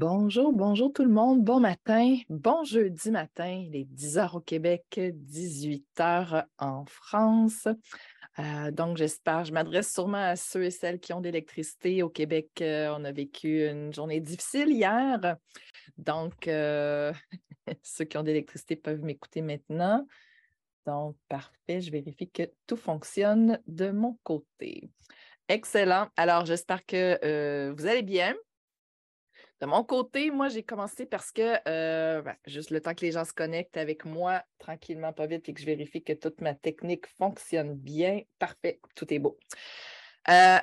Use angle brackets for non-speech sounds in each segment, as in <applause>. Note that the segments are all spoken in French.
Bonjour, bonjour tout le monde. Bon matin, bon jeudi matin, les 10 heures au Québec, 18 heures en France. Euh, donc, j'espère, je m'adresse sûrement à ceux et celles qui ont de l'électricité. Au Québec, euh, on a vécu une journée difficile hier. Donc, euh, <laughs> ceux qui ont de l'électricité peuvent m'écouter maintenant. Donc, parfait, je vérifie que tout fonctionne de mon côté. Excellent. Alors, j'espère que vous allez bien. De mon côté, moi, j'ai commencé parce que euh, ben, juste le temps que les gens se connectent avec moi tranquillement, pas vite, et que je vérifie que toute ma technique fonctionne bien. Parfait, tout est beau. Euh,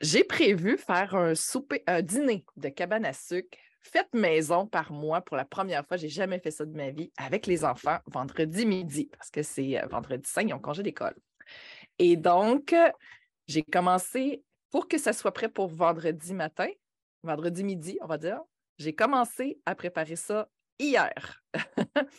j'ai prévu faire un souper, un dîner de cabane à sucre fait maison par moi pour la première fois. Je n'ai jamais fait ça de ma vie avec les enfants vendredi midi parce que c'est euh, vendredi 5, ils ont congé d'école. Et donc, j'ai commencé pour que ça soit prêt pour vendredi matin vendredi midi, on va dire. J'ai commencé à préparer ça hier. <laughs>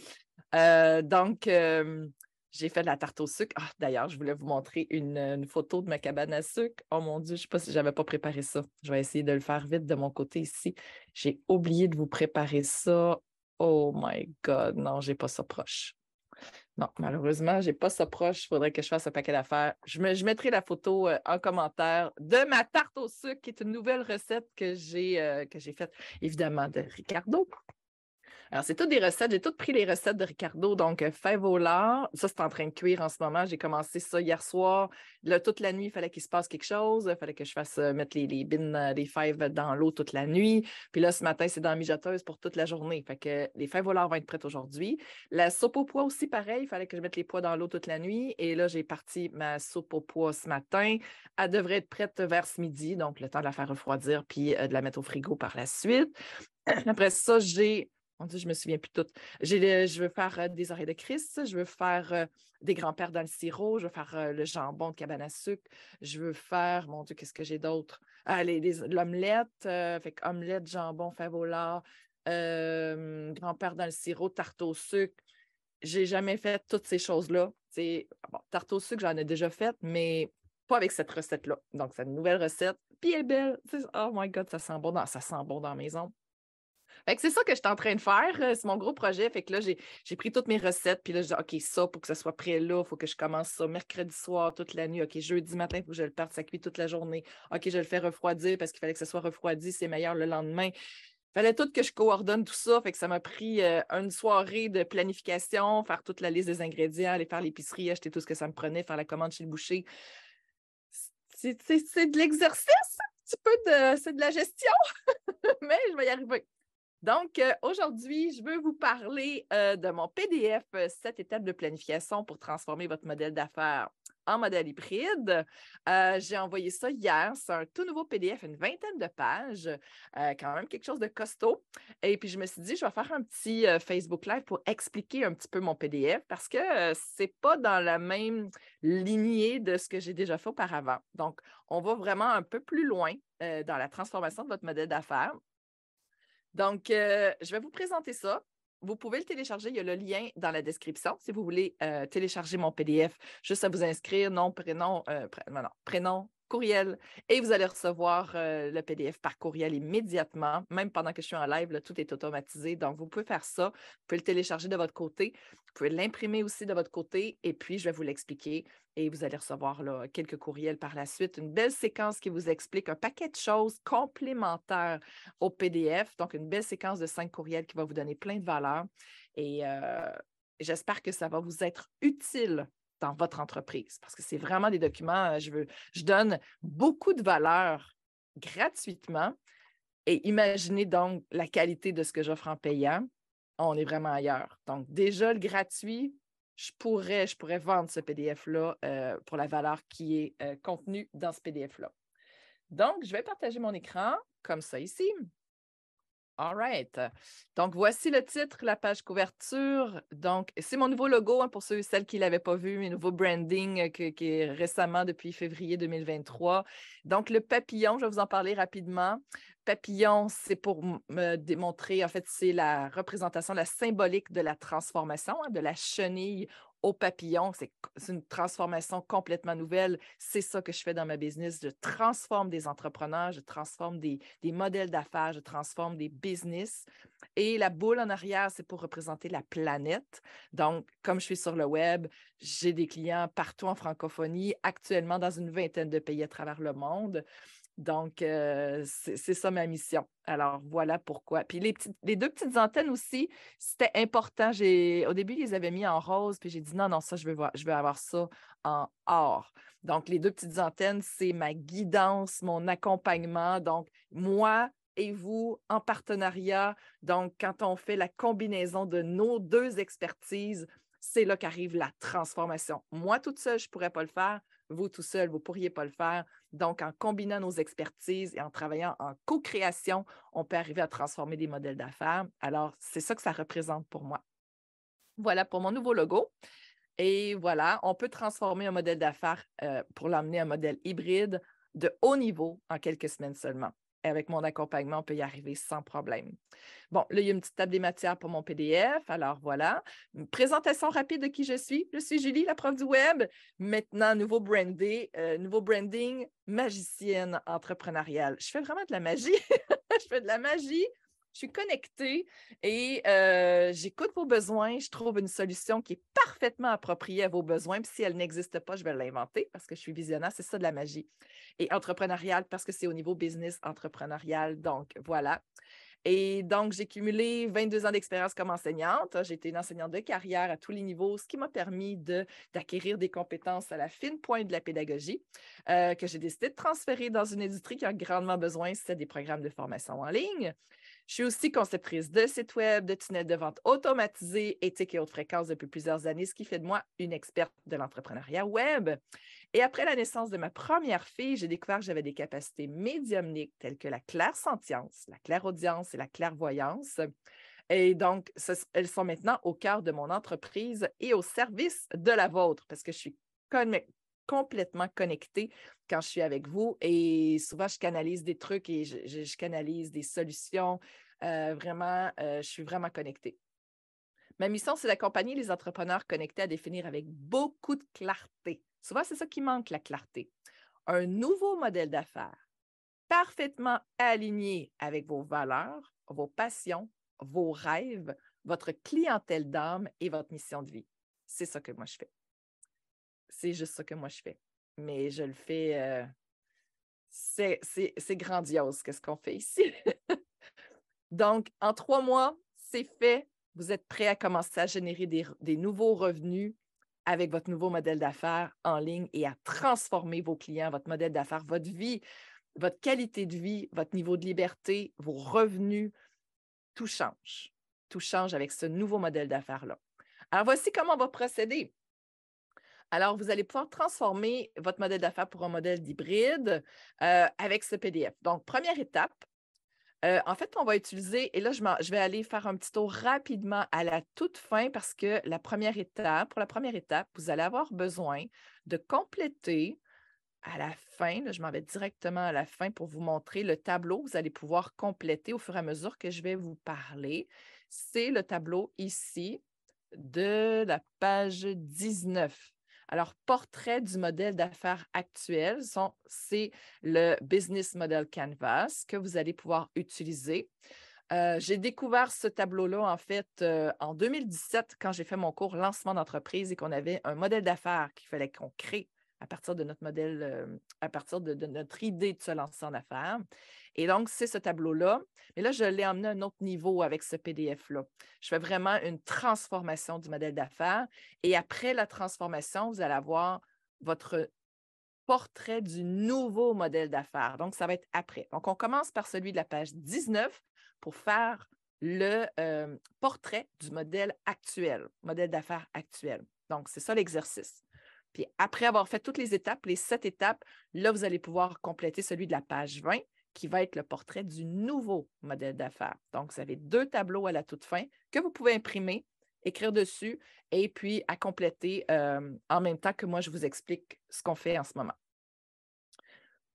Euh, donc, euh, j'ai fait de la tarte au sucre. Ah, d'ailleurs, je voulais vous montrer une, photo de ma cabane à sucre. Oh mon Dieu, je ne sais pas si je n'avais pas préparé ça. Je vais essayer de le faire vite de mon côté ici. J'ai oublié de vous préparer ça. Oh my God, non, je n'ai pas ça proche. Non, malheureusement, je n'ai pas ça proche. Il faudrait que je fasse un paquet d'affaires. Je, mettrai la photo euh, en commentaire de ma tarte au sucre, qui est une nouvelle recette que j'ai euh, faite, évidemment, de Ricardo. Alors, c'est toutes des recettes. J'ai toutes pris les recettes de Ricardo. Donc, euh, fèves au. Ça, c'est en train de cuire en ce moment. J'ai commencé ça hier soir. Là, toute la nuit, il fallait qu'il se passe quelque chose. Il fallait que je fasse euh, mettre les, les bines, euh, les fèves dans l'eau toute la nuit. Puis là, ce matin, c'est dans la mijoteuse pour toute la journée. Fait que les fèves au vont être prêtes aujourd'hui. La soupe au pois aussi, pareil. Il fallait que je mette les pois dans l'eau toute la nuit. Et là, j'ai parti ma soupe au pois ce matin. Elle devrait être prête vers ce midi. Donc, le temps de la faire refroidir puis de la mettre au frigo par la suite. <clears throat> Après ça, j'ai mon Dieu, je me souviens plus tout. Je veux faire euh, des oreilles de Christ, je veux faire euh, des grands-pères dans le sirop, je veux faire euh, le jambon de cabane à sucre, je veux faire, mon Dieu, qu'est-ce que j'ai d'autre? Ah, l'omelette, fait omelette, jambon, favola, grand-père dans le sirop, tarte au sucre. J'ai jamais fait toutes ces choses-là. Bon, tarte au sucre, j'en ai déjà fait, mais pas avec cette recette-là. Donc, c'est une nouvelle recette. Puis elle est belle. Oh my God, ça sent bon dans, ça sent bon dans la maison c'est ça que je suis en train de faire. Euh, c'est mon gros projet. Fait que là, j'ai pris toutes mes recettes. Puis là, je dis, OK, ça, pour que ça soit prêt là, il faut que je commence ça mercredi soir, toute la nuit. OK, jeudi matin, il faut que je le parte, ça cuit toute la journée. OK, je le fais refroidir parce qu'il fallait que ça soit refroidi, c'est meilleur le lendemain. Fallait tout que je coordonne tout ça. Fait que ça m'a pris euh, une soirée de planification, faire toute la liste des ingrédients, aller faire l'épicerie, acheter tout ce que ça me prenait, faire la commande chez le boucher. C'est de l'exercice, un petit peu de, c'est de la gestion, <laughs> mais je vais y arriver. Donc, euh, aujourd'hui, je veux vous parler euh, de mon PDF, 7 euh, étapes de planification pour transformer votre modèle d'affaires en modèle hybride. J'ai envoyé ça hier. C'est un tout nouveau PDF, une vingtaine de pages, quand même quelque chose de costaud. Et puis, je me suis dit, je vais faire un petit Facebook Live pour expliquer un petit peu mon PDF parce que ce n'est pas dans la même lignée de ce que j'ai déjà fait auparavant. Donc, on va vraiment un peu plus loin dans la transformation de votre modèle d'affaires. Donc, euh, je vais vous présenter ça. Vous pouvez le télécharger. Il y a le lien dans la description si vous voulez euh, télécharger mon PDF. Juste à vous inscrire, nom, prénom, euh, prénom, courriel et vous allez recevoir euh, le PDF par courriel immédiatement, même pendant que je suis en live, tout est automatisé. Donc, vous pouvez faire ça, vous pouvez le télécharger de votre côté, vous pouvez l'imprimer aussi de votre côté et puis je vais vous l'expliquer et vous allez recevoir quelques courriels par la suite, une belle séquence qui vous explique un paquet de choses complémentaires au PDF, donc une belle séquence de cinq courriels qui va vous donner plein de valeurs et euh, j'espère que ça va vous être utile dans votre entreprise? Parce que c'est vraiment des documents, euh, je, veux, je donne beaucoup de valeur gratuitement et imaginez donc la qualité de ce que j'offre en payant. On est vraiment ailleurs. Donc, déjà, le gratuit, je pourrais, je pourrais vendre ce PDF-là euh, pour la valeur qui est euh, contenue dans ce PDF-là. Donc, je vais partager mon écran comme ça ici. All right. Donc, voici le titre, la page couverture. Donc, c'est mon nouveau logo hein, pour ceux et celles qui ne l'avaient pas vu, mes nouveaux branding euh, qui est récemment depuis février 2023. Donc, le papillon, je vais vous en parler rapidement. Papillon, c'est pour me démontrer, en fait, c'est la représentation, la symbolique de la transformation, hein, de la chenille au papillon. C'est une transformation complètement nouvelle. C'est ça que je fais dans ma business. Je transforme des entrepreneurs, je transforme des, des modèles d'affaires, je transforme des business. Et la boule en arrière, c'est pour représenter la planète. Donc, comme je suis sur le web, j'ai des clients partout en francophonie, actuellement dans une vingtaine de pays à travers le monde. Donc, euh, c'est ça ma mission. Alors, voilà pourquoi. Puis les, les deux petites antennes aussi, c'était important. Au début, ils les avaient mis en rose, puis j'ai dit non, non, ça, je veux, voir, je veux avoir ça en or. Donc, les deux petites antennes, c'est ma guidance, mon accompagnement. Donc, moi et vous en partenariat. Donc, quand on fait la combinaison de nos deux expertises, c'est là qu'arrive la transformation. Moi, toute seule, je ne pourrais pas le faire. Vous, tout seul, vous ne pourriez pas le faire. Donc, en combinant nos expertises et en travaillant en co-création, on peut arriver à transformer des modèles d'affaires. Alors, c'est ça que ça représente pour moi. Voilà pour mon nouveau logo. Et voilà, on peut transformer un modèle d'affaires euh, pour l'amener à un modèle hybride de haut niveau en quelques semaines seulement avec mon accompagnement, on peut y arriver sans problème. Bon, là, il y a une petite table des matières pour mon PDF. Alors voilà. Présentation rapide de qui je suis. Je suis Julie, la prof du web. Maintenant, nouveau branding, euh, nouveau branding, magicienne entrepreneuriale. Je fais vraiment de la magie. <laughs> je fais de la magie je suis connectée et euh, j'écoute vos besoins. Je trouve une solution qui est parfaitement appropriée à vos besoins. Puis si elle n'existe pas, je vais l'inventer parce que je suis visionnaire. C'est ça de la magie. Et entrepreneuriale parce que c'est au niveau business entrepreneurial. Donc, voilà. Et donc, j'ai cumulé 22 ans d'expérience comme enseignante. J'ai été une enseignante de carrière à tous les niveaux, ce qui m'a permis d'acquérir des compétences à la fine pointe de la pédagogie euh, que j'ai décidé de transférer dans une industrie qui a grandement besoin, c'est des programmes de formation en ligne. Je suis aussi conceptrice de sites web, de tunnels de vente automatisés, éthiques et haute fréquence depuis plusieurs années, ce qui fait de moi une experte de l'entrepreneuriat web. Et après la naissance de ma première fille, j'ai découvert que j'avais des capacités médiumniques telles que la clairsentience, la clairaudience et la clairvoyance. Et donc, elles sont maintenant au cœur de mon entreprise et au service de la vôtre parce que je suis complètement connectée quand je suis avec vous. Et souvent, je canalise des trucs et je, canalise des solutions. Euh, vraiment, euh, je suis vraiment connectée. Ma mission, c'est d'accompagner les entrepreneurs connectés à définir avec beaucoup de clarté. Souvent, c'est ça qui manque, la clarté. Un nouveau modèle d'affaires parfaitement aligné avec vos valeurs, vos passions, vos rêves, votre clientèle d'âme et votre mission de vie. C'est ça que moi je fais. C'est juste ça que moi je fais. Mais je le fais, euh, c'est grandiose, qu'est-ce qu'on fait ici. <laughs> Donc, en trois mois, c'est fait. Vous êtes prêt à commencer à générer des, nouveaux revenus avec votre nouveau modèle d'affaires en ligne et à transformer vos clients, votre modèle d'affaires, votre vie, votre qualité de vie, votre niveau de liberté, vos revenus. Tout change. Tout change avec ce nouveau modèle d'affaires-là. Alors, voici comment on va procéder. Alors, vous allez pouvoir transformer votre modèle d'affaires pour un modèle d'hybride euh, avec ce PDF. Donc, première étape, euh, en fait, on va utiliser, et là, je, je, vais aller faire un petit tour rapidement à la toute fin parce que la première étape, pour la première étape, vous allez avoir besoin de compléter à la fin, je m'en vais directement à la fin pour vous montrer le tableau. Vous allez pouvoir compléter au fur et à mesure que je vais vous parler. C'est le tableau ici de la page 19. Alors, portrait du modèle d'affaires actuel, c'est le Business Model Canvas que vous allez pouvoir utiliser. Euh, j'ai découvert ce tableau-là, en fait, euh, en 2017, quand j'ai fait mon cours lancement d'entreprise et qu'on avait un modèle d'affaires qu'il fallait qu'on crée à partir de notre modèle, euh, à partir de, notre idée de se lancer en affaires. Et donc, c'est ce tableau-là. Mais là, je l'ai emmené à un autre niveau avec ce PDF-là. Je fais vraiment une transformation du modèle d'affaires. Et après la transformation, vous allez avoir votre portrait du nouveau modèle d'affaires. Donc, ça va être après. Donc, on commence par celui de la page 19 pour faire le euh, portrait du modèle actuel, modèle d'affaires actuel. Donc, c'est ça l'exercice. Puis après avoir fait toutes les étapes, les sept étapes, là, vous allez pouvoir compléter celui de la page 20 qui va être le portrait du nouveau modèle d'affaires. Donc, vous avez deux tableaux à la toute fin que vous pouvez imprimer, écrire dessus et puis à compléter euh, en même temps que moi, je vous explique ce qu'on fait en ce moment.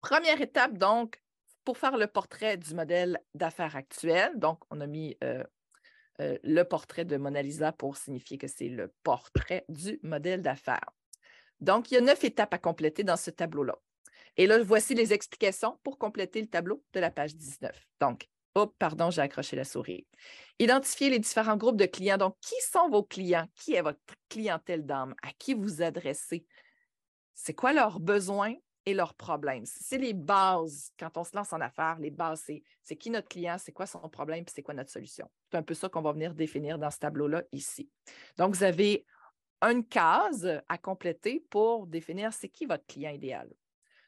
Première étape, donc, pour faire le portrait du modèle d'affaires actuel, donc on a mis euh, euh, le portrait de Mona Lisa pour signifier que c'est le portrait du modèle d'affaires. Donc, il y a neuf étapes à compléter dans ce tableau-là. Et là, voici les explications pour compléter le tableau de la page 19. Donc, oh, pardon, j'ai accroché la souris. Identifiez les différents groupes de clients. Donc, qui sont vos clients? Qui est votre clientèle d'âme? À qui vous adressez? C'est quoi leurs besoins et leurs problèmes? C'est les bases quand on se lance en affaires. Les bases, c'est qui notre client, c'est quoi son problème, puis c'est quoi notre solution? C'est un peu ça qu'on va venir définir dans ce tableau-là ici. Donc, vous avez une case à compléter pour définir c'est qui votre client idéal.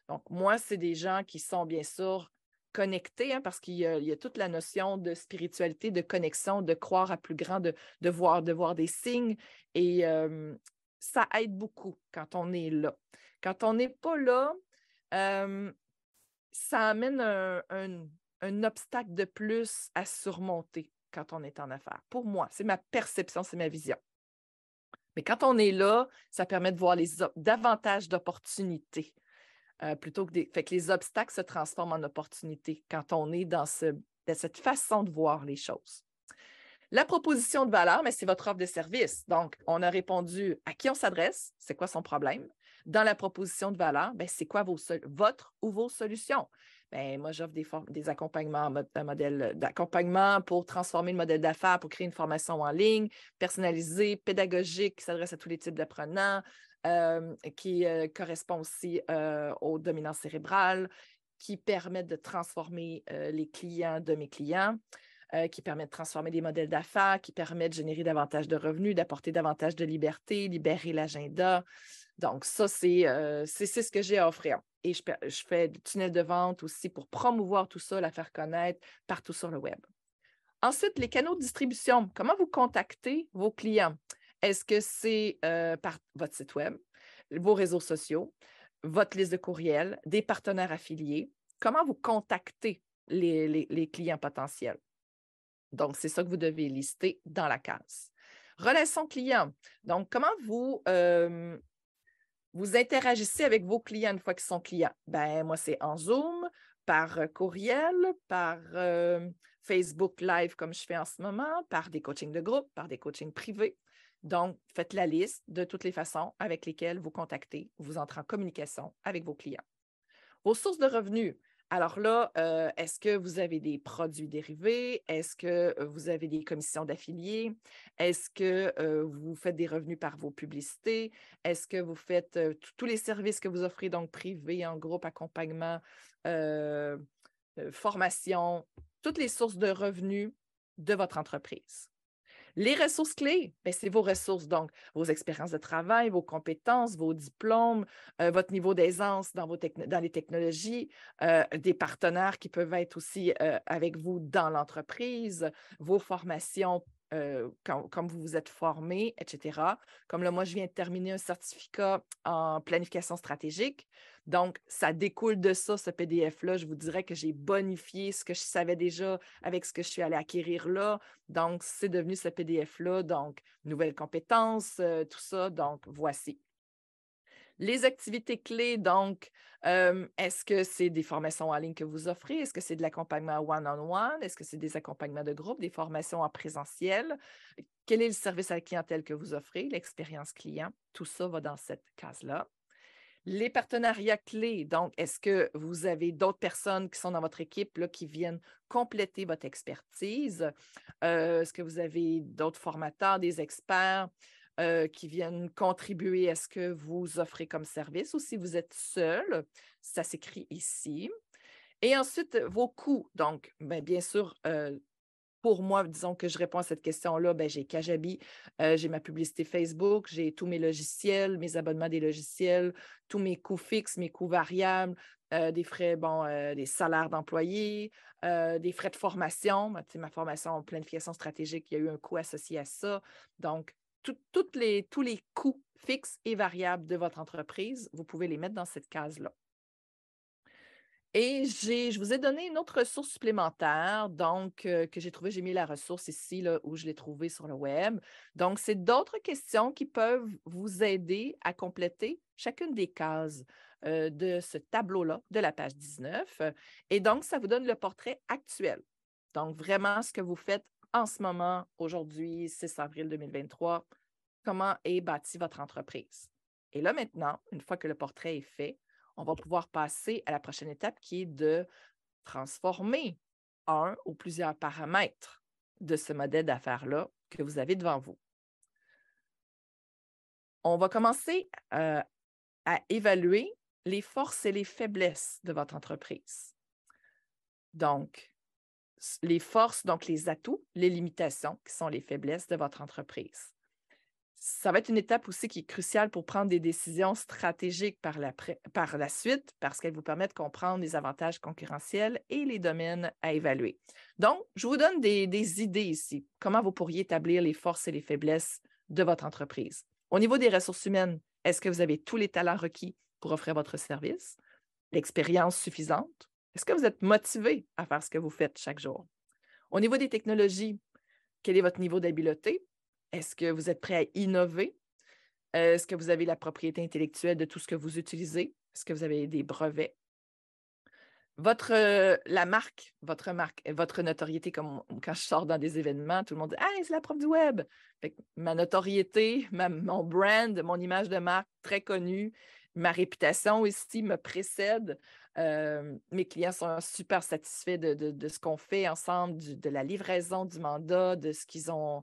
Donc, moi, c'est des gens qui sont bien sûr connectés, hein, parce qu'il y, a toute la notion de spiritualité, de connexion, de croire à plus grand, de, voir, de voir des signes. Et ça aide beaucoup quand on est là. Quand on n'est pas là, ça amène un, obstacle de plus à surmonter quand on est en affaires. Pour moi, c'est ma perception, c'est ma vision. Mais quand on est là, ça permet de voir davantage d'opportunités. Euh, plutôt que. Fait que les obstacles se transforment en opportunités quand on est dans, ce, cette façon de voir les choses. La proposition de valeur, mais c'est votre offre de service. Donc, on a répondu à qui on s'adresse, c'est quoi son problème. Dans la proposition de valeur, ben, c'est quoi vos, votre ou vos solutions. Ben, moi, j'offre des, accompagnements, un modèle d'accompagnement pour transformer le modèle d'affaires, pour créer une formation en ligne, personnalisée, pédagogique, qui s'adresse à tous les types d'apprenants, euh, qui euh, correspond aussi euh, aux dominances cérébrales, qui permettent de transformer les clients de mes clients, qui permettent de transformer des modèles d'affaires, qui permettent de générer davantage de revenus, d'apporter davantage de liberté, libérer l'agenda. Donc, ça, c'est ce que j'ai à offrir. Et je, fais du tunnel de vente aussi pour promouvoir tout ça, la faire connaître partout sur le web. Ensuite, les canaux de distribution. Comment vous contactez vos clients? Est-ce que c'est euh, par votre site Web, vos réseaux sociaux, votre liste de courriel, des partenaires affiliés? Comment vous contactez les, clients potentiels? Donc, c'est ça que vous devez lister dans la case. Relation client. Donc, comment vous, euh, vous interagissez avec vos clients une fois qu'ils sont clients? Ben, moi, c'est en Zoom, par euh, courriel, par Facebook Live comme je fais en ce moment, par des coachings de groupe, par des coachings privés. Donc, faites la liste de toutes les façons avec lesquelles vous contactez, vous entrez en communication avec vos clients. Vos sources de revenus. Alors là, euh, est-ce que vous avez des produits dérivés? Est-ce que euh, vous avez des commissions d'affiliés? Est-ce que euh, vous faites des revenus par vos publicités? Est-ce que vous faites tous les services que vous offrez, donc privés, en groupe, accompagnement, formation, toutes les sources de revenus de votre entreprise? Les ressources clés, ben, c'est vos ressources, donc vos expériences de travail, vos compétences, vos diplômes, euh, votre niveau d'aisance dans, dans les technologies, euh, des partenaires qui peuvent être aussi euh, avec vous dans l'entreprise, vos formations comme vous vous êtes formé, etc. Comme là, moi, je viens de terminer un certificat en planification stratégique. Donc, ça découle de ça, ce PDF-là. Je vous dirais que j'ai bonifié ce que je savais déjà avec ce que je suis allée acquérir là. Donc, c'est devenu ce PDF-là. Donc, nouvelles compétences, euh, tout ça. Donc, voici. Les activités clés, donc, euh, est-ce que c'est des formations en ligne que vous offrez? Est-ce que c'est de l'accompagnement one-on-one? Est-ce que c'est des accompagnements de groupe, des formations en présentiel? Quel est le service à la clientèle que vous offrez, l'expérience client? Tout ça va dans cette case-là. Les partenariats clés, donc, est-ce que vous avez d'autres personnes qui sont dans votre équipe qui viennent compléter votre expertise? Euh, est-ce que vous avez d'autres formateurs, des experts? Euh, qui viennent contribuer à ce que vous offrez comme service ou si vous êtes seul? Ça s'écrit ici. Et ensuite, vos coûts. Donc, ben, bien sûr, euh, pour moi, disons que je réponds à cette question-là, ben, j'ai Kajabi, euh, j'ai ma publicité Facebook, j'ai tous mes logiciels, mes abonnements des logiciels, tous mes coûts fixes, mes coûts variables, des frais, bon, des salaires d'employés, des frais de formation. ma formation en planification stratégique, il y a eu un coût associé à ça. Donc, les, tous les coûts fixes et variables de votre entreprise, vous pouvez les mettre dans cette case-là. Et je vous ai donné une autre ressource supplémentaire, donc, euh, que j'ai trouvée, j'ai mis la ressource ici, là, où je l'ai trouvée sur le web. Donc, c'est d'autres questions qui peuvent vous aider à compléter chacune des cases euh, de ce tableau-là, de la page 19. Et donc, ça vous donne le portrait actuel. Donc, vraiment, ce que vous faites en ce moment, aujourd'hui, 6 avril 2023, comment est bâtie votre entreprise? Et là, maintenant, une fois que le portrait est fait, on va pouvoir passer à la prochaine étape qui est de transformer un ou plusieurs paramètres de ce modèle d'affaires-là que vous avez devant vous. On va commencer euh, à évaluer les forces et les faiblesses de votre entreprise. Donc, les forces, donc les atouts, les limitations qui sont les faiblesses de votre entreprise. Ça va être une étape aussi qui est cruciale pour prendre des décisions stratégiques par la, suite parce qu'elle vous permet de comprendre les avantages concurrentiels et les domaines à évaluer. Donc, je vous donne des idées ici. Comment vous pourriez établir les forces et les faiblesses de votre entreprise? Au niveau des ressources humaines, est-ce que vous avez tous les talents requis pour offrir votre service? L'expérience suffisante? Est-ce que vous êtes motivé à faire ce que vous faites chaque jour? Au niveau des technologies, quel est votre niveau d'habileté? Est-ce que vous êtes prêt à innover? Est-ce que vous avez la propriété intellectuelle de tout ce que vous utilisez? Est-ce que vous avez des brevets? Votre, la marque, votre marque, votre notoriété, comme quand je sors dans des événements, tout le monde dit Ah, c'est la prof du web. ma notoriété, <laughs> mon brand, mon image de marque très connue, ma réputation aussi me précède. Euh, mes clients sont super satisfaits de, ce qu'on fait ensemble, de la livraison du mandat, de ce qu'ils ont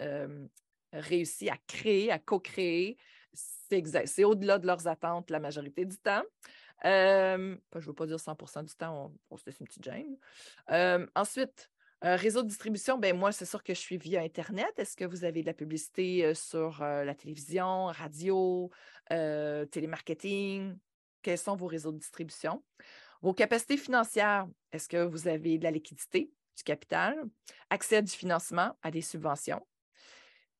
euh, réussi à créer, à co-créer. C'est au-delà de leurs attentes la majorité du temps. Euh, je ne veux pas dire 100% du temps, on, se laisse une petite gêne. ensuite, réseau de distribution, ben moi, c'est sûr que je suis via Internet. Est-ce que vous avez de la publicité sur la télévision, radio, télémarketing? quels sont vos réseaux de distribution. Vos capacités financières, est-ce que vous avez de la liquidité, du capital, accès du financement, à des subventions?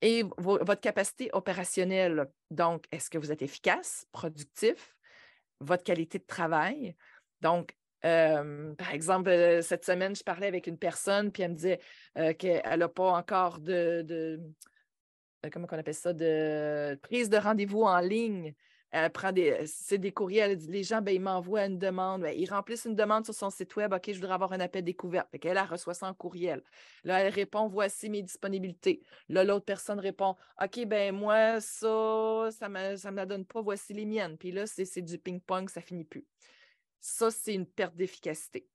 Et votre capacité opérationnelle, donc, est-ce que vous êtes efficace, productif, votre qualité de travail? Donc, euh, par exemple, euh, cette semaine, je parlais avec une personne, puis elle me disait euh, qu'elle n'a pas encore de comment on appelle ça, de prise de rendez-vous en ligne elle prend des, c'est des courriels. Les gens, ben, ils m'envoient une demande. Ben, ils remplissent une demande sur son site web. OK, je voudrais avoir un appel découverte. Fait elle, reçoit ça en courriel. Là, elle répond Voici mes disponibilités. Là, l'autre personne répond OK, ben moi, ça, ça ne me, ça me la donne pas. Voici les miennes. Puis là, c'est du ping-pong, ça finit plus. Ça, c'est une perte d'efficacité.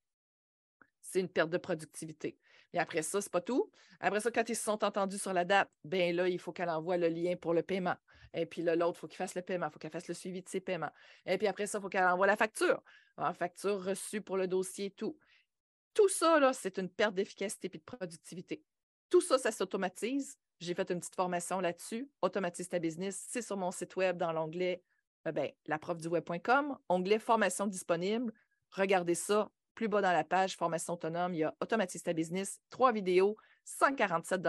C'est une perte de productivité. Et après ça, ce n'est pas tout. Après ça, quand ils se sont entendus sur la date, ben là, il faut qu'elle envoie le lien pour le paiement. Et puis là, l'autre, il faut qu'il fasse le paiement, il faut qu'elle fasse le suivi de ses paiements. Et puis après ça, il faut qu'elle envoie la facture. La facture reçue pour le dossier, tout. Tout ça, là, c'est une perte d'efficacité et de productivité. Tout ça, ça s'automatise. J'ai fait une petite formation là-dessus. Automatise ta business. C'est sur mon site web dans l'onglet euh, ben, laprofduweb.com, onglet formation disponible. Regardez ça. Plus bas dans la page, formation autonome, il y a Automatise ta business, trois vidéos, 147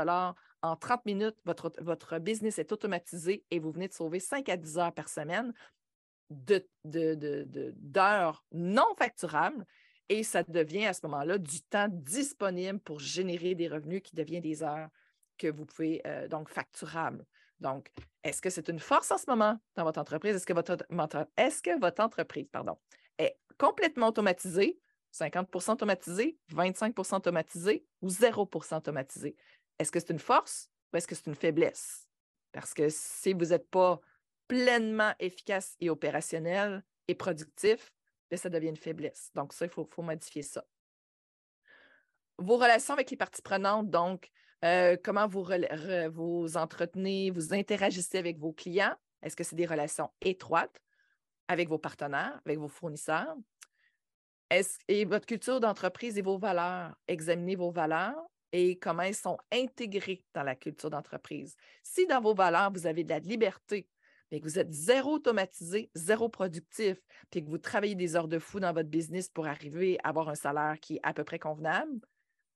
en 30 minutes, votre, business est automatisé et vous venez de sauver 5 à 10 heures par semaine d'heures de, non facturables et ça devient à ce moment-là du temps disponible pour générer des revenus qui deviennent des heures que vous pouvez euh, donc facturables. Donc, est-ce que c'est une force en ce moment dans votre entreprise? Est-ce que votre, est-ce que votre entreprise pardon, est complètement automatisée, 50% automatisée, 25% automatisée ou 0% automatisée? Est-ce que c'est une force ou est-ce que c'est une faiblesse? Parce que si vous n'êtes pas pleinement efficace et opérationnel et productif, bien, ça devient une faiblesse. Donc, ça, il faut, modifier ça. Vos relations avec les parties prenantes, donc, euh, comment vous entretenez, vous interagissez avec vos clients? Est-ce que c'est des relations étroites avec vos partenaires, avec vos fournisseurs? Et votre culture d'entreprise et vos valeurs, examinez vos valeurs et comment elles sont intégrées dans la culture d'entreprise. Si dans vos valeurs, vous avez de la liberté, mais que vous êtes zéro automatisé, zéro productif, puis que vous travaillez des heures de fou dans votre business pour arriver à avoir un salaire qui est à peu près convenable,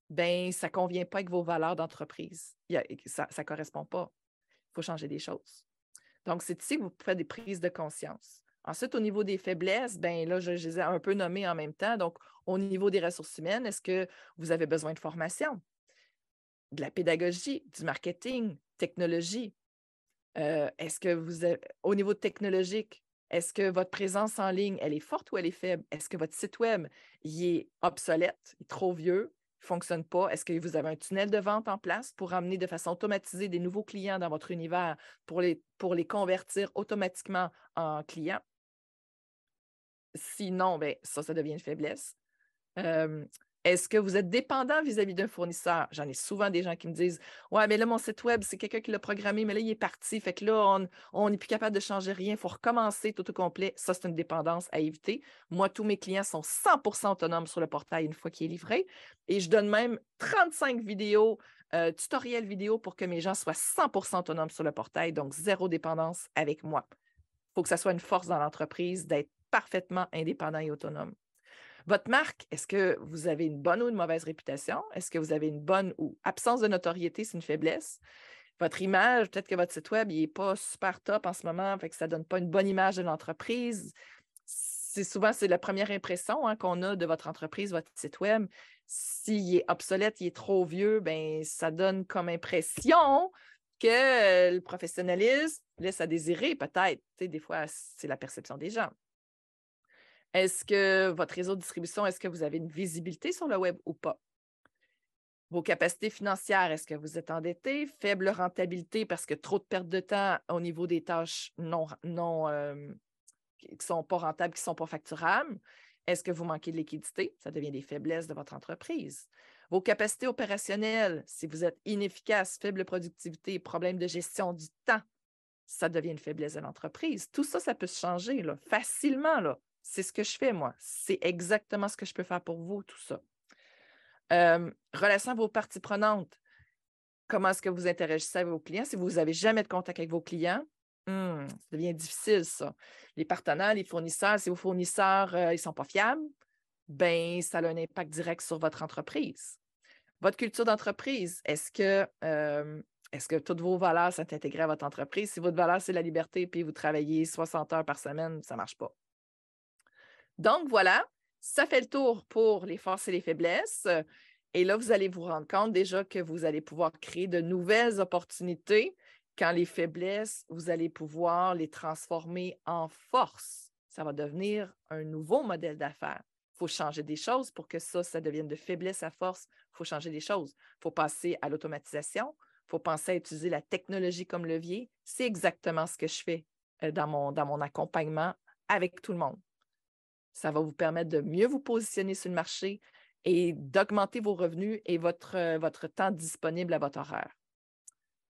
ben ça ne convient pas avec vos valeurs d'entreprise. Ça ne correspond pas. Il faut changer des choses. Donc, c'est ici que vous faites des prises de conscience. Ensuite, au niveau des faiblesses, ben là, je, les ai un peu nommées en même temps. Donc, au niveau des ressources humaines, est-ce que vous avez besoin de formation? de la pédagogie, du marketing, technologie? Euh, est-ce que vous, au niveau technologique, est-ce que votre présence en ligne, elle est forte ou elle est faible? Est-ce que votre site web, il est obsolète, est trop vieux? ne fonctionne pas? Est-ce que vous avez un tunnel de vente en place pour amener de façon automatisée des nouveaux clients dans votre univers pour les, pour les convertir automatiquement en clients? Sinon, ben, ça, ça devient une faiblesse. Euh, est-ce que vous êtes dépendant vis-à-vis d'un fournisseur? J'en ai souvent des gens qui me disent Ouais, mais là, mon site web, c'est quelqu'un qui l'a programmé, mais là, il est parti. Fait que là, on n'est plus capable de changer rien. Il faut recommencer tout au complet. Ça, c'est une dépendance à éviter. Moi, tous mes clients sont 100% autonomes sur le portail une fois qu'il est livré. Et je donne même 35 vidéos, euh, tutoriels vidéo pour que mes gens soient 100% autonomes sur le portail, donc zéro dépendance avec moi. Il faut que ça soit une force dans l'entreprise d'être parfaitement indépendant et autonome. Votre marque, est-ce que vous avez une bonne ou une mauvaise réputation? Est-ce que vous avez une bonne ou absence de notoriété, c'est une faiblesse? Votre image, peut-être que votre site web n'est pas super top en ce moment, fait que ça ne donne pas une bonne image de l'entreprise. C'est souvent c'est la première impression hein, qu'on a de votre entreprise, votre site web. S'il est obsolète, il est trop vieux, ben ça donne comme impression que le professionnalisme laisse à désirer, peut-être. Des fois, c'est la perception des gens. Est-ce que votre réseau de distribution, est-ce que vous avez une visibilité sur le web ou pas? Vos capacités financières, est-ce que vous êtes endetté? Faible rentabilité parce que trop de perte de temps au niveau des tâches non, euh, qui ne sont pas rentables, qui ne sont pas facturables? Est-ce que vous manquez de liquidité? Ça devient des faiblesses de votre entreprise. Vos capacités opérationnelles, si vous êtes inefficace, faible productivité, problème de gestion du temps, ça devient une faiblesse de l'entreprise. Tout ça, ça peut se changer facilement. C'est ce que je fais, moi. C'est exactement ce que je peux faire pour vous, tout ça. Euh, relation à vos parties prenantes. Comment est-ce que vous interagissez avec vos clients? Si vous n'avez jamais de contact avec vos clients, hmm, ça devient difficile, ça. Les partenaires, les fournisseurs, si vos fournisseurs euh, ils ne sont pas fiables, ben, ça a un impact direct sur votre entreprise. Votre culture d'entreprise, est-ce que, euh, est-ce que toutes vos valeurs sont intégrées à votre entreprise? Si votre valeur, c'est la liberté, puis vous travaillez 60 heures par semaine, ça ne marche pas. Donc, voilà, ça fait le tour pour les forces et les faiblesses. Et là, vous allez vous rendre compte déjà que vous allez pouvoir créer de nouvelles opportunités. Quand les faiblesses, vous allez pouvoir les transformer en force. Ça va devenir un nouveau modèle d'affaires. Il faut changer des choses pour que ça, ça devienne de faiblesse à force. Il faut changer des choses. Il faut passer à l'automatisation. Il faut penser à utiliser la technologie comme levier. C'est exactement ce que je fais euh, dans mon, dans mon accompagnement avec tout le monde. Ça va vous permettre de mieux vous positionner sur le marché et d'augmenter vos revenus et votre, euh, votre temps disponible à votre horaire.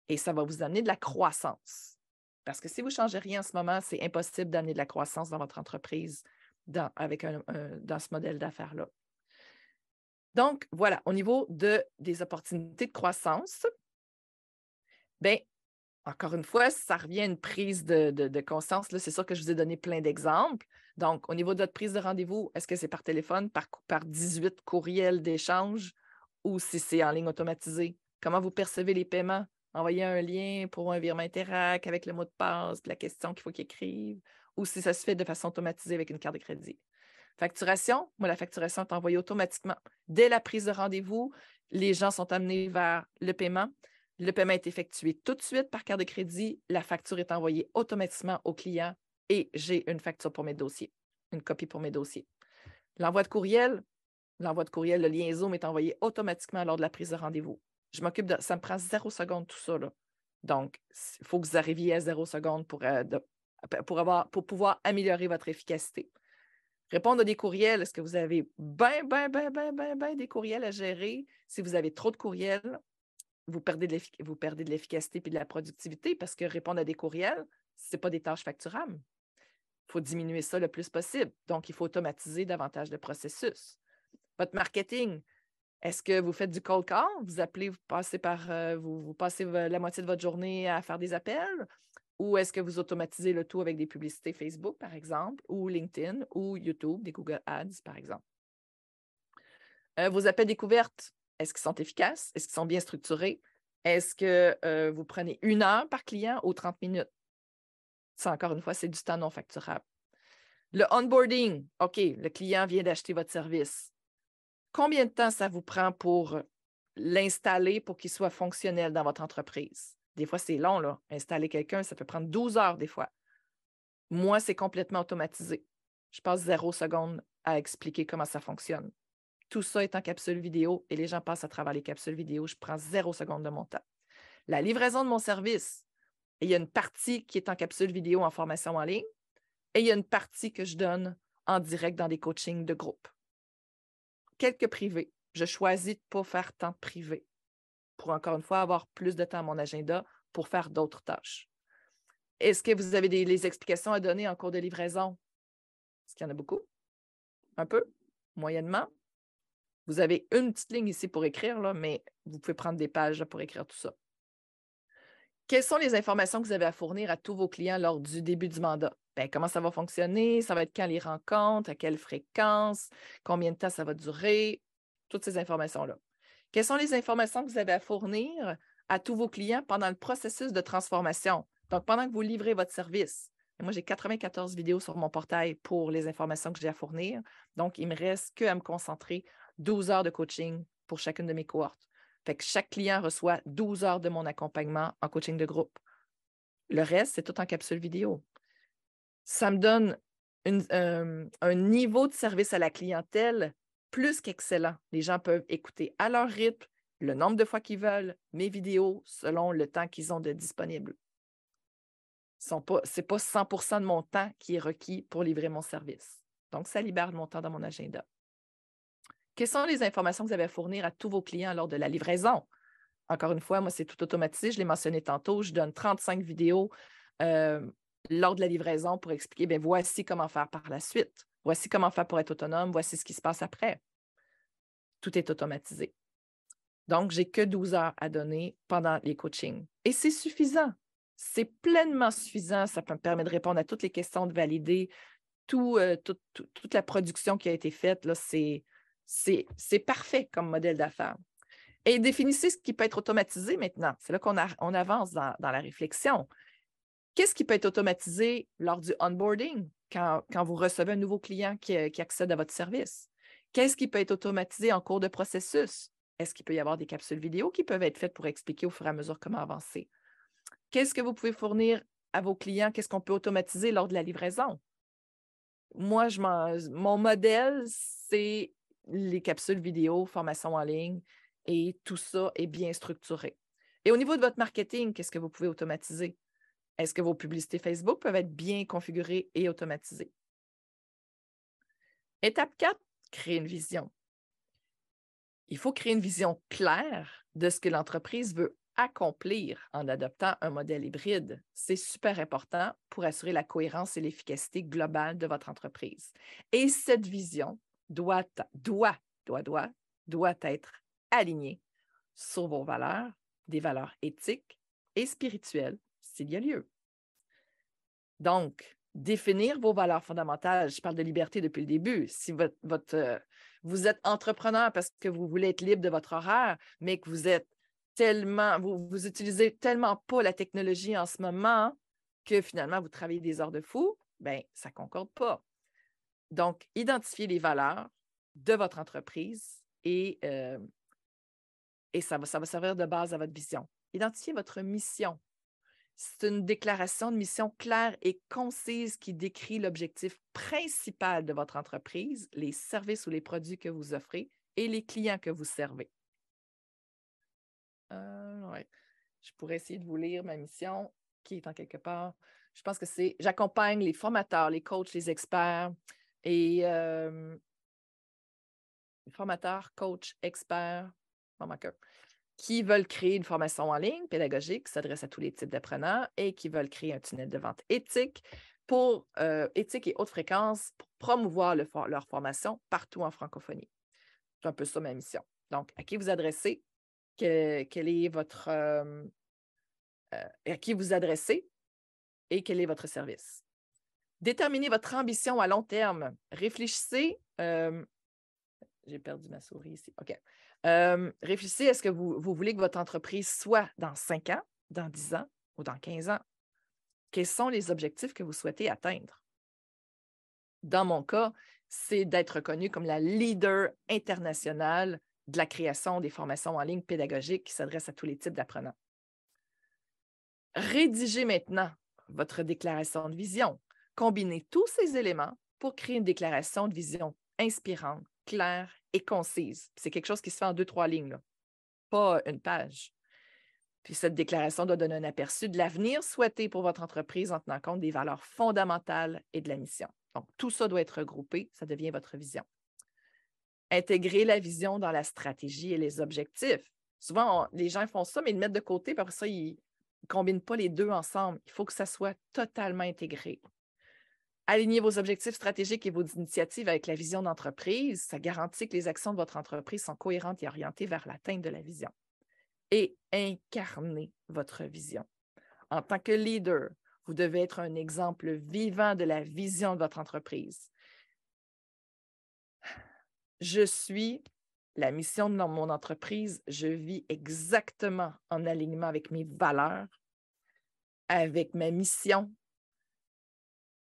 Et ça va vous amener de la croissance. Parce que si vous ne changez rien en ce moment, c'est impossible d'amener de la croissance dans votre entreprise dans, avec dans ce modèle d'affaires-là. Donc, voilà, au niveau de, des opportunités de croissance, bien, encore une fois, ça revient à une prise de, conscience. C'est sûr que je vous ai donné plein d'exemples. Donc, au niveau de votre prise de rendez-vous, est-ce que c'est par téléphone, par, par 18 courriels d'échange ou si c'est en ligne automatisée? Comment vous percevez les paiements? Envoyer un lien pour un virement Interac avec le mot de passe, la question qu'il faut qu'il écrive, ou si ça se fait de façon automatisée avec une carte de crédit? Facturation, moi, la facturation est envoyée automatiquement. Dès la prise de rendez-vous, les gens sont amenés vers le paiement. Le paiement est effectué tout de suite par carte de crédit. La facture est envoyée automatiquement au client et j'ai une facture pour mes dossiers, une copie pour mes dossiers. L'envoi de courriel, l'envoi de courriel, le lien Zoom est envoyé automatiquement lors de la prise de rendez-vous. Je m'occupe de ça me prend zéro seconde tout ça. Donc, il faut que vous arriviez à zéro seconde pour, euh, pour, avoir, pour pouvoir améliorer votre efficacité. Répondre à des courriels, est-ce que vous avez bien, bien, bien, bien, bien, bien des courriels à gérer? Si vous avez trop de courriels, vous perdez de l'efficacité et de la productivité parce que répondre à des courriels, ce n'est pas des tâches facturables. Il faut diminuer ça le plus possible. Donc, il faut automatiser davantage de processus. Votre marketing, est-ce que vous faites du cold call? Vous appelez, vous passez par euh, vous, passez la moitié de votre journée à faire des appels? Ou est-ce que vous automatisez le tout avec des publicités Facebook, par exemple, ou LinkedIn, ou YouTube, des Google Ads, par exemple? Euh, vos appels découvertes, est-ce qu'ils sont efficaces? Est-ce qu'ils sont bien structurés? Est-ce que euh, vous prenez une heure par client ou 30 minutes? Ça, encore une fois, c'est du temps non facturable. Le onboarding, OK, le client vient d'acheter votre service. Combien de temps ça vous prend pour l'installer pour qu'il soit fonctionnel dans votre entreprise? Des fois, c'est long, là. Installer quelqu'un, ça peut prendre 12 heures des fois. Moi, c'est complètement automatisé. Je passe zéro seconde à expliquer comment ça fonctionne. Tout ça est en capsule vidéo et les gens passent à travers les capsules vidéo. Je prends zéro seconde de mon temps. La livraison de mon service, il y a une partie qui est en capsule vidéo en formation en ligne et il y a une partie que je donne en direct dans des coachings de groupe. Quelques privés. Je choisis de ne pas faire tant de privés pour encore une fois avoir plus de temps à mon agenda pour faire d'autres tâches. Est-ce que vous avez des explications à donner en cours de livraison? Est-ce qu'il y en a beaucoup? Un peu? Moyennement? Vous avez une petite ligne ici pour écrire, là, mais vous pouvez prendre des pages pour écrire tout ça. Quelles sont les informations que vous avez à fournir à tous vos clients lors du début du mandat? Bien, comment ça va fonctionner? Ça va être quand les rencontres, à quelle fréquence, combien de temps ça va durer, toutes ces informations-là. Quelles sont les informations que vous avez à fournir à tous vos clients pendant le processus de transformation? Donc, pendant que vous livrez votre service. moi, j'ai 94 vidéos sur mon portail pour les informations que j'ai à fournir. Donc, il me reste qu'à me concentrer 12 heures de coaching pour chacune de mes cohortes. Fait que chaque client reçoit 12 heures de mon accompagnement en coaching de groupe. Le reste, c'est tout en capsule vidéo. Ça me donne euh, un niveau de service à la clientèle plus qu'excellent. Les gens peuvent écouter à leur rythme, le nombre de fois qu'ils veulent, mes vidéos selon le temps qu'ils ont de disponible. Ce n'est pas, pas 100% de mon temps qui est requis pour livrer mon service. Donc, ça libère mon temps dans mon agenda. Quelles sont les informations que vous avez à fournir à tous vos clients lors de la livraison? Encore une fois, moi, c'est tout automatisé. Je l'ai mentionné tantôt. Je donne 35 vidéos euh, lors de la livraison pour expliquer, bien, voici comment faire par la suite. Voici comment faire pour être autonome. Voici ce qui se passe après. Tout est automatisé. Donc, j'ai que 12 heures à donner pendant les coachings. Et c'est suffisant. C'est pleinement suffisant. Ça me permet de répondre à toutes les questions, de valider euh, toute la production qui a été faite. C'est c'est parfait comme modèle d'affaires. Et définissez ce qui peut être automatisé maintenant. C'est là qu'on on avance dans, la réflexion. Qu'est-ce qui peut être automatisé lors du onboarding quand, vous recevez un nouveau client qui, accède à votre service? Qu'est-ce qui peut être automatisé en cours de processus? Est-ce qu'il peut y avoir des capsules vidéo qui peuvent être faites pour expliquer au fur et à mesure comment avancer? Qu'est-ce que vous pouvez fournir à vos clients? Qu'est-ce qu'on peut automatiser lors de la livraison? Moi, je mon modèle, c'est les capsules vidéo, formation en ligne, et tout ça est bien structuré. Et au niveau de votre marketing, qu'est-ce que vous pouvez automatiser? Est-ce que vos publicités Facebook peuvent être bien configurées et automatisées? Étape 4, créer une vision. Il faut créer une vision claire de ce que l'entreprise veut accomplir en adoptant un modèle hybride. C'est super important pour assurer la cohérence et l'efficacité globale de votre entreprise. Et cette vision doit, doit, doit, doit, être aligné sur vos valeurs, des valeurs éthiques et spirituelles s'il y a lieu. Donc, définir vos valeurs fondamentales, je parle de liberté depuis le début. Si euh, vous êtes entrepreneur parce que vous voulez être libre de votre horaire, mais que vous êtes tellement, vous, vous utilisez tellement pas la technologie en ce moment que finalement vous travaillez des heures de fou, bien, ça ne concorde pas. Donc, identifiez les valeurs de votre entreprise et, euh, ça, va, ça servir de base à votre vision. Identifiez votre mission. C'est une déclaration de mission claire et concise qui décrit l'objectif principal de votre entreprise, les services ou les produits que vous offrez et les clients que vous servez. Euh, Je pourrais essayer de vous lire ma mission qui est en quelque part. Je pense que c'est j'accompagne les formateurs, les coachs, les experts et formateurs, coachs, experts, qui veulent créer une formation en ligne pédagogique qui s'adresse à tous les types d'apprenants et qui veulent créer un tunnel de vente éthique pour éthique et haute fréquence pour promouvoir leur formation partout en francophonie. C'est un peu ça ma mission. Donc, à qui vous adressez? votre à qui vous adressez et quel est votre service? Déterminez votre ambition à long terme. Réfléchissez. Euh, j'ai perdu ma souris ici. OK. Euh, réfléchissez, est-ce que vous, vous, voulez que votre entreprise soit dans 5 ans, dans 10 ans ou dans 15 ans? Quels sont les objectifs que vous souhaitez atteindre? Dans mon cas, c'est d'être reconnu comme la leader internationale de la création des formations en ligne pédagogiques qui s'adressent à tous les types d'apprenants. Rédigez maintenant votre déclaration de vision, Combinez tous ces éléments pour créer une déclaration de vision inspirante claire et concise. C'est quelque chose qui se fait en deux, trois lignes, pas une page. Puis cette déclaration doit donner un aperçu de l'avenir souhaité pour votre entreprise en tenant compte des valeurs fondamentales et de la mission. Donc, tout ça doit être regroupé, ça devient votre vision. Intégrer la vision dans la stratégie et les objectifs. Souvent, les gens font ça, mais ils le mettent de côté, parce ça, ils ne combinent pas les deux ensemble. Il faut que ça soit totalement intégré. Aligner vos objectifs stratégiques et vos initiatives avec la vision d'entreprise, ça garantit que les actions de votre entreprise sont cohérentes et orientées vers l'atteinte de la vision. Et incarner votre vision. En tant que leader, vous devez être un exemple vivant de la vision de votre entreprise. Je suis la mission de mon entreprise, je vis exactement en alignement avec mes valeurs, avec ma mission,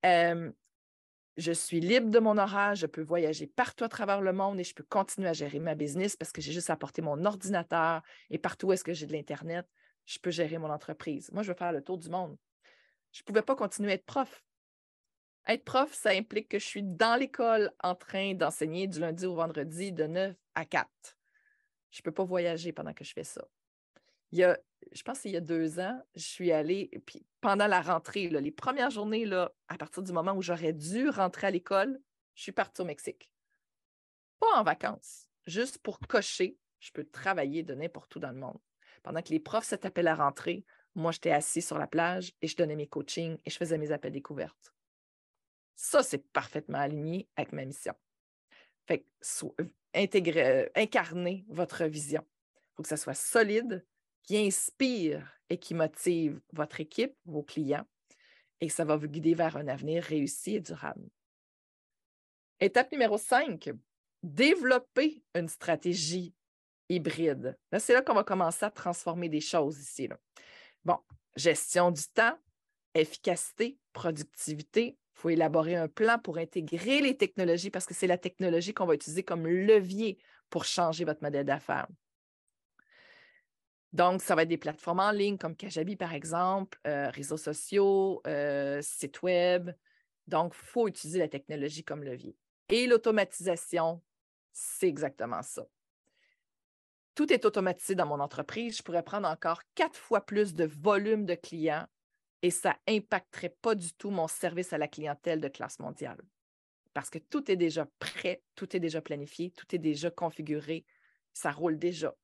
je suis libre de mon horaire, je peux voyager partout à travers le monde et je peux continuer à gérer ma business parce que j'ai juste porter mon ordinateur et partout où est-ce que j'ai de l'Internet, je peux gérer mon entreprise. Moi, je veux faire le tour du monde. Je ne pouvais pas continuer à être prof. Être prof, ça implique que je suis dans l'école en train d'enseigner du lundi au vendredi de 9 à 4. Je ne peux pas voyager pendant que je fais ça. Il y a, je pense qu'il y a deux ans, je suis allée, puis pendant la rentrée, les premières journées, à partir du moment où j'aurais dû rentrer à l'école, je suis partie au Mexique. Pas en vacances, juste pour cocher, je peux travailler de n'importe où dans le monde. Pendant que les profs se tapaient la rentrée, moi, j'étais assis sur la plage et je donnais mes coachings et je faisais mes appels découvertes. Ça, c'est parfaitement aligné avec ma mission. Fait que, intégrer, euh, incarner votre vision. Il faut que ça soit solide, qui inspire et qui motive votre équipe, vos clients, et ça va vous guider vers un avenir réussi et durable. Étape numéro 5, développer une stratégie hybride. Là, c'est là qu'on va commencer à transformer des choses ici. Bon, gestion du temps, efficacité, productivité. Il faut élaborer un plan pour intégrer les technologies parce que c'est la technologie qu'on va utiliser comme levier pour changer votre modèle d'affaires. Donc, ça va être des plateformes en ligne comme Kajabi, par exemple, euh, réseaux sociaux, euh, sites web. Donc, il faut utiliser la technologie comme levier. Et l'automatisation, c'est exactement ça. Tout est automatisé dans mon entreprise. Je pourrais prendre encore quatre fois plus de volume de clients et ça n'impacterait pas du tout mon service à la clientèle de classe mondiale. Parce que tout est déjà prêt, tout est déjà planifié, tout est déjà configuré, ça roule déjà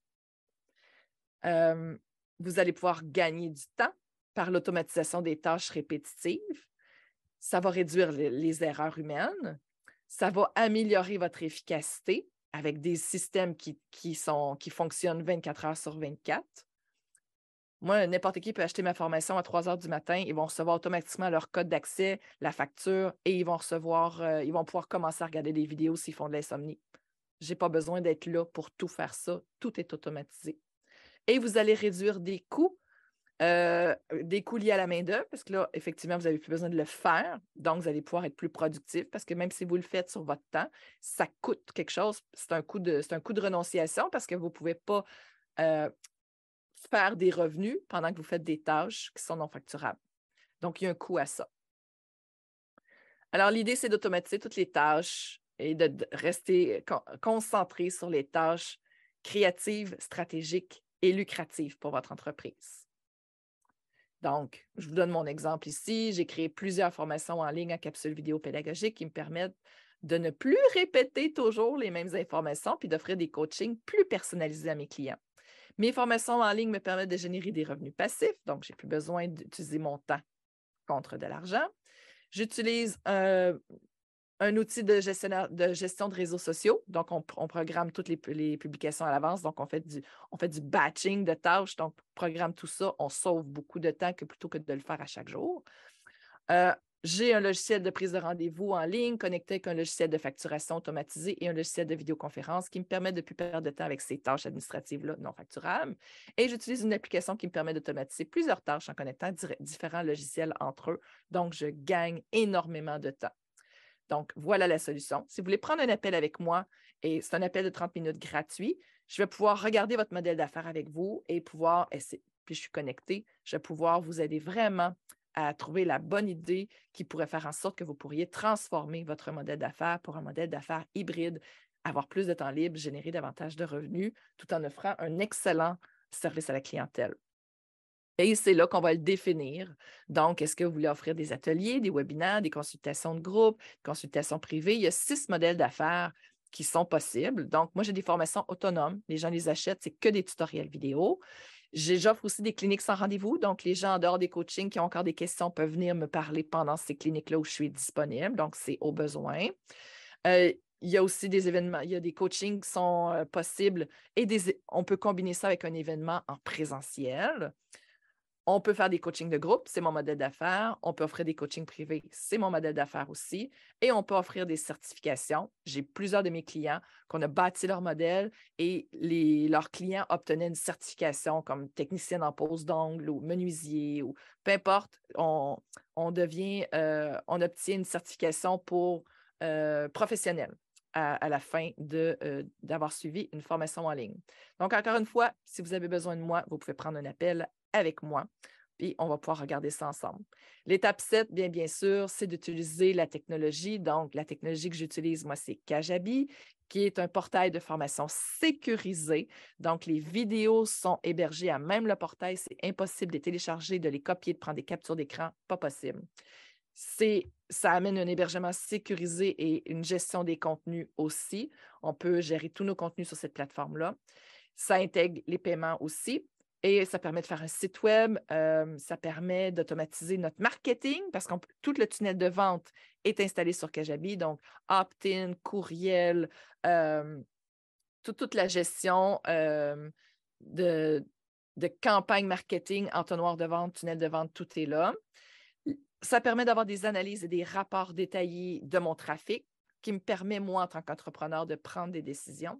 vous allez pouvoir gagner du temps par l'automatisation des tâches répétitives. Ça va réduire les, erreurs humaines. Ça va améliorer votre efficacité avec des systèmes qui, qui fonctionnent 24 heures sur 24. Moi, n'importe qui peut acheter ma formation à 3 heures du matin. Ils vont recevoir automatiquement leur code d'accès, la facture, et ils vont recevoir, euh, ils vont pouvoir commencer à regarder des vidéos s'ils font de l'insomnie. Je n'ai pas besoin d'être là pour tout faire ça. Tout est automatisé et vous allez réduire des coûts, euh, des coûts liés à la main-d'œuvre, parce que là, effectivement, vous n'avez plus besoin de le faire. Donc, vous allez pouvoir être plus productif parce que même si vous le faites sur votre temps, ça coûte quelque chose. C'est un coût de, un coût de renonciation parce que vous ne pouvez pas euh, faire des revenus pendant que vous faites des tâches qui sont non facturables. Donc, il y a un coût à ça. Alors, l'idée, c'est d'automatiser toutes les tâches et de rester concentré sur les tâches créatives, stratégiques et lucrative pour votre entreprise. Donc, je vous donne mon exemple ici. J'ai créé plusieurs formations en ligne à capsules vidéo pédagogiques qui me permettent de ne plus répéter toujours les mêmes informations puis d'offrir des coachings plus personnalisés à mes clients. Mes formations en ligne me permettent de générer des revenus passifs, donc je n'ai plus besoin d'utiliser mon temps contre de l'argent. J'utilise un, un outil de, gestion de réseaux sociaux. Donc, on, programme toutes les, publications à l'avance. Donc, on fait, du, batching de tâches. Donc, on programme tout ça. On sauve beaucoup de temps plutôt que de le faire à chaque jour. Euh, j'ai un logiciel de prise de rendez-vous en ligne connecté avec un logiciel de facturation automatisé et un logiciel de vidéoconférence qui me permet de ne plus perdre de temps avec ces tâches administratives-là non facturables. Et j'utilise une application qui me permet d'automatiser plusieurs tâches en connectant différents logiciels entre eux. Donc, je gagne énormément de temps. Donc, voilà la solution. Si vous voulez prendre un appel avec moi, et c'est un appel de 30 minutes gratuit, je vais pouvoir regarder votre modèle d'affaires avec vous et pouvoir, essayer, puis je suis connectée, je vais pouvoir vous aider vraiment à trouver la bonne idée qui pourrait faire en sorte que vous pourriez transformer votre modèle d'affaires pour un modèle d'affaires hybride avoir plus de temps libre, générer davantage de revenus, tout en offrant un excellent service à la clientèle. Et c'est là qu'on va le définir. Donc, est-ce que vous voulez offrir des ateliers, des webinaires, des consultations de groupe, des consultations privées? Il y a six modèles d'affaires qui sont possibles. Donc, moi, j'ai des formations autonomes. Les gens les achètent, c'est que des tutoriels vidéo. J'offre aussi des cliniques sans rendez-vous. Donc, les gens en dehors des coachings qui ont encore des questions peuvent venir me parler pendant ces cliniques-là où je suis disponible. Donc, c'est au besoin. Euh, il y a aussi des événements, il y a des coachings qui sont euh, possibles et on peut combiner ça avec un événement en présentiel. On peut faire des coachings de groupe, c'est mon modèle d'affaires. On peut offrir des coachings privés, c'est mon modèle d'affaires aussi. Et on peut offrir des certifications. J'ai plusieurs de mes clients qu'on a bâti leur modèle et leurs clients obtenaient une certification comme technicienne en pose d'ongles ou menuisier ou peu importe. On, euh, obtient une certification pour euh, professionnel à, la fin euh, d'avoir suivi une formation en ligne. Donc, encore une fois, si vous avez besoin de moi, vous pouvez prendre un appel avec moi, puis on va pouvoir regarder ça ensemble. L'étape 7, bien, sûr, c'est d'utiliser la technologie. Donc, la technologie que j'utilise, moi, c'est Kajabi, qui est un portail de formation sécurisé. Donc, les vidéos sont hébergées à même le portail. C'est impossible de les télécharger, de les copier, de prendre des captures d'écran. Pas possible. C'est, ça amène un hébergement sécurisé et une gestion des contenus aussi. On peut gérer tous nos contenus sur cette plateforme-là. Ça intègre les paiements aussi. Et ça permet de faire un site web, ça permet d'automatiser notre marketing parce que tout le tunnel de vente est installé sur Kajabi, donc opt-in, courriel, toute la gestion de, de campagne marketing, entonnoir de vente, tunnel de vente, tout est là. Ça permet d'avoir des analyses et des rapports détaillés de mon trafic qui me permet, moi, en tant qu'entrepreneur, de prendre des décisions.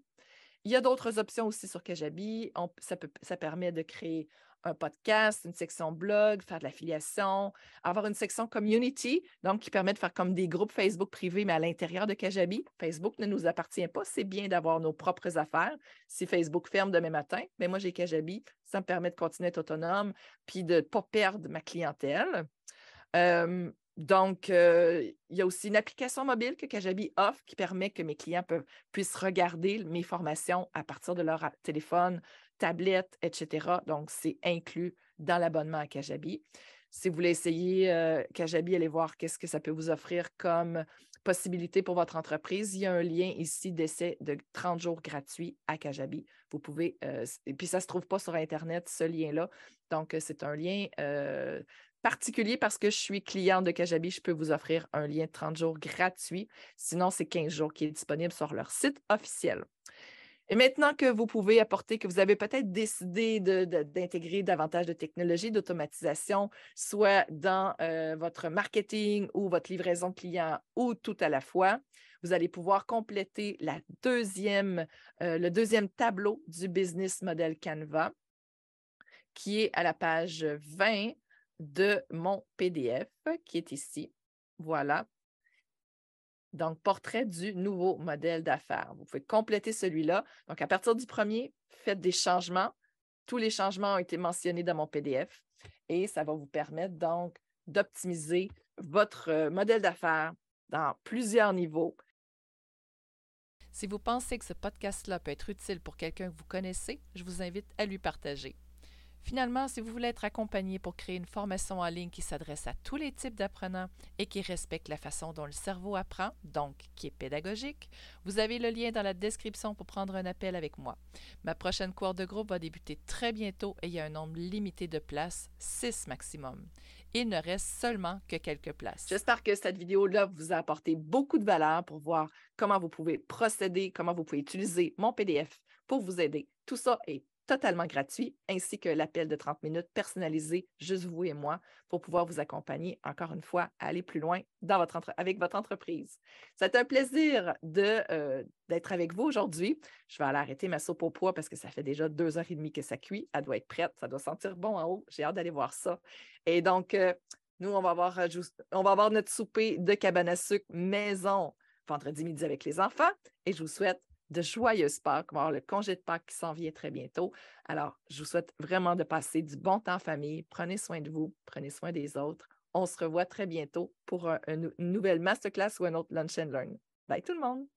Il y a d'autres options aussi sur Kajabi. ça, permet de créer un podcast, une section blog, faire de l'affiliation, avoir une section community, donc qui permet de faire comme des groupes Facebook privés, mais à l'intérieur de Kajabi. Facebook ne nous appartient pas. C'est bien d'avoir nos propres affaires. Si Facebook ferme demain matin, mais moi, j'ai Kajabi. Ça me permet de continuer à être autonome puis de ne pas perdre ma clientèle. Donc, euh, il y a aussi une application mobile que Kajabi offre qui permet que mes clients puissent regarder mes formations à partir de leur téléphone, tablette, etc. Donc, c'est inclus dans l'abonnement à Kajabi. Si vous voulez essayer euh, Kajabi, allez voir qu'est-ce que ça peut vous offrir comme possibilité pour votre entreprise. Il y a un lien ici d'essai de 30 jours gratuits à Kajabi. Vous pouvez, euh, et puis ça ne se trouve pas sur Internet, ce lien-là. Donc, c'est un lien particulier parce que je suis cliente de Kajabi, je peux vous offrir un lien de 30 jours gratuit. Sinon, c'est 15 jours qui est disponible sur leur site officiel. Et maintenant que vous pouvez apporter, que vous avez peut-être décidé d'intégrer davantage de technologies d'automatisation, soit dans euh, votre marketing ou votre livraison client ou tout à la fois, vous allez pouvoir compléter euh, le deuxième tableau du Business Model Canva qui est à la page 20 de mon PDF qui est ici. Voilà. Donc, portrait du nouveau modèle d'affaires. Vous pouvez compléter celui-là. Donc, à partir du premier, faites des changements. Tous les changements ont été mentionnés dans mon PDF et ça va vous permettre donc d'optimiser votre euh, modèle d'affaires dans plusieurs niveaux. Si vous pensez que ce podcast-là peut être utile pour quelqu'un que vous connaissez, je vous invite à lui partager. Finalement, si vous voulez être accompagné pour créer une formation en ligne qui s'adresse à tous les types d'apprenants et qui respecte la façon dont le cerveau apprend, donc qui est pédagogique, vous avez le lien dans la description pour prendre un appel avec moi. Ma prochaine cour de groupe va débuter très bientôt et il y a un nombre limité de places, 6 maximum. Il ne reste seulement que quelques places. J'espère que cette vidéo-là vous a apporté beaucoup de valeur pour voir comment vous pouvez procéder, comment vous pouvez utiliser mon PDF pour vous aider. Tout ça est totalement gratuit, ainsi que l'appel de 30 minutes personnalisé, juste vous et moi, pour pouvoir vous accompagner, encore une fois, à aller plus loin dans votre avec votre entreprise. C'est un plaisir euh, d'être avec vous aujourd'hui. Je vais aller arrêter ma soupe au poids parce que ça fait déjà deux heures et demie que ça cuit. Elle doit être prête, ça doit sentir bon en haut. J'ai hâte d'aller voir ça. Et donc, euh, nous, on va, avoir, on va avoir notre souper de cabane à sucre maison vendredi midi avec les enfants. Et je vous souhaite de joyeuses Pâques. On va avoir le congé de Pâques qui s'en vient très bientôt. Alors, je vous souhaite vraiment de passer du bon temps en famille. Prenez soin de vous, prenez soin des autres. On se revoit très bientôt pour une nouvelle masterclass ou un autre lunch and learn. Bye tout le monde!